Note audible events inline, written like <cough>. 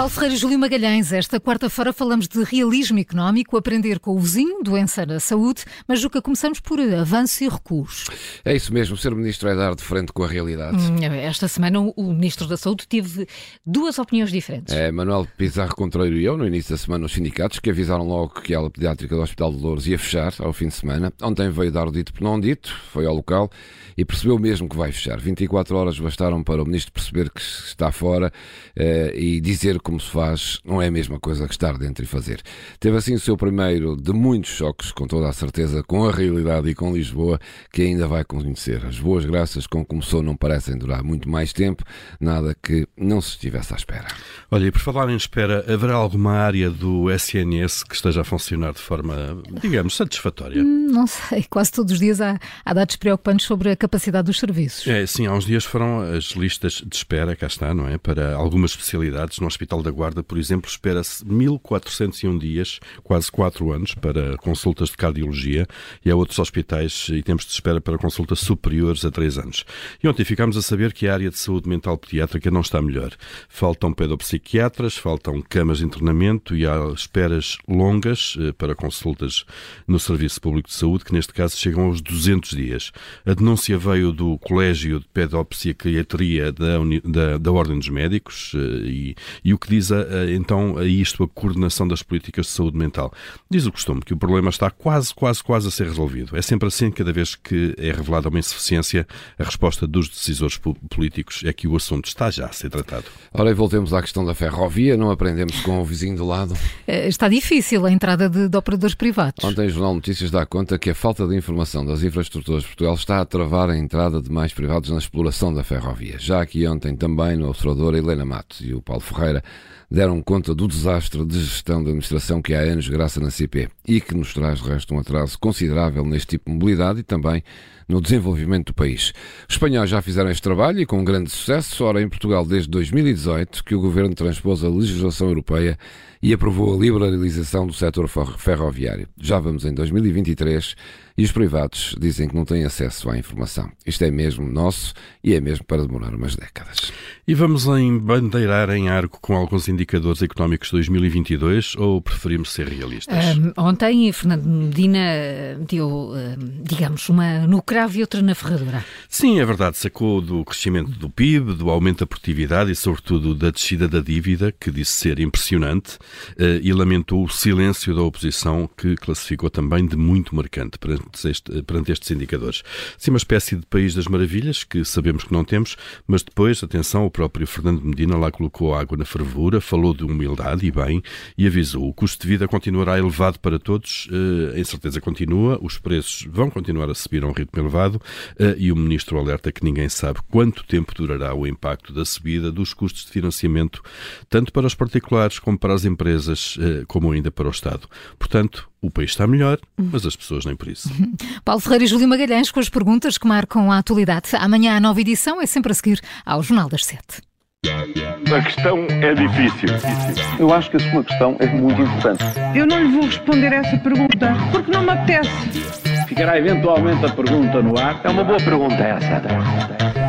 Paulo Ferreira e Júlio Magalhães, esta quarta-feira falamos de realismo económico, aprender com o vizinho, doença na saúde, mas Juca, começamos por avanço e recuos. É isso mesmo, ser ministro é dar de frente com a realidade. Hum, esta semana o ministro da Saúde teve duas opiniões diferentes. É, Manuel Pizarro contrariou no início da semana os sindicatos que avisaram logo que a ala pediátrica do Hospital de Louros ia fechar ao fim de semana. Ontem veio dar o dito por não dito, foi ao local e percebeu mesmo que vai fechar. 24 horas bastaram para o ministro perceber que está fora eh, e dizer como se faz não é a mesma coisa que estar dentro e fazer. Teve assim o seu primeiro de muitos choques, com toda a certeza, com a realidade e com Lisboa, que ainda vai conhecer. As boas graças com que começou não parecem durar muito mais tempo, nada que não se estivesse à espera. Olha, e por falar em espera, haverá alguma área do SNS que esteja a funcionar de forma, digamos, satisfatória? Hum, não sei, quase todos os dias há, há dados preocupantes sobre a capacidade dos serviços. É, sim, há uns dias foram as listas de espera, cá está, não é? Para algumas especialidades. No Hospital da Guarda, por exemplo, espera-se 1401 dias, quase 4 anos, para consultas de cardiologia e há outros hospitais e tempos de espera para consultas superiores a 3 anos. E ontem ficámos a saber que a área de saúde mental pediátrica não está melhor. Faltam pedopsiquiatras, faltam camas de internamento e há esperas longas eh, para consultas no Serviço Público de Saúde, que neste caso chegam aos 200 dias. A denúncia veio do Colégio de Pedopsiquiatria da, da, da Ordem dos Médicos eh, e, e o que diz a, a, então a isto a coordenação das políticas de saúde mental. Diz o costume que o problema está quase, quase, quase a ser resolvido. É sempre assim, cada vez que é revelada uma insuficiência, a resposta dos decisores políticos é que o assunto está já a ser tratado. Ora, e voltemos à questão da ferrovia, não aprendemos com o vizinho do lado? Eh, está difícil a entrada de, de operadores privados. Ontem o Jornal Notícias dá conta que a falta de informação das infraestruturas de Portugal está a travar a entrada de mais privados na exploração da ferrovia. Já aqui ontem também no observador Helena Matos e o Paulo Ferreira deram conta do desastre de gestão da administração que há anos graça na CP e que nos traz, de resto, um atraso considerável neste tipo de mobilidade e também no desenvolvimento do país. Os espanhóis já fizeram este trabalho e com grande sucesso. Ora, em Portugal, desde 2018, que o governo transpôs a legislação europeia e aprovou a liberalização do setor ferroviário. Já vamos em 2023 e os privados dizem que não têm acesso à informação. Isto é mesmo nosso e é mesmo para demorar umas décadas. E vamos em bandeirar em arco com alguns indicadores económicos de 2022 ou preferimos ser realistas? Um, ontem, Fernando Medina deu, um, digamos, uma no cravo e outra na ferradura. Sim, é verdade. Sacou do crescimento do PIB, do aumento da produtividade e, sobretudo, da descida da dívida, que disse ser impressionante, uh, e lamentou o silêncio da oposição, que classificou também de muito marcante perante, este, perante estes indicadores. Sim, uma espécie de país das maravilhas, que sabemos que não temos, mas depois, atenção, o próprio Fernando Medina lá colocou água na fervura, falou de humildade e bem, e avisou o custo de vida continuará elevado para todos, a incerteza continua, os preços vão continuar a subir a um ritmo elevado, uh, e o ministro alerta que ninguém sabe quanto tempo durará o impacto da subida dos custos de financiamento, tanto para os particulares como para as empresas, uh, como ainda para o Estado. Portanto, o país está melhor, mas as pessoas nem por isso. <laughs> Paulo Ferreira e Júlio Magalhães com as perguntas que marcam a atualidade. Amanhã a nova edição é sempre a seguir ao Jornal das Sete. A questão é difícil. Eu acho que a sua questão é muito importante. Eu não lhe vou responder essa pergunta porque não me apetece. Ficará eventualmente a pergunta no ar. É uma boa pergunta essa.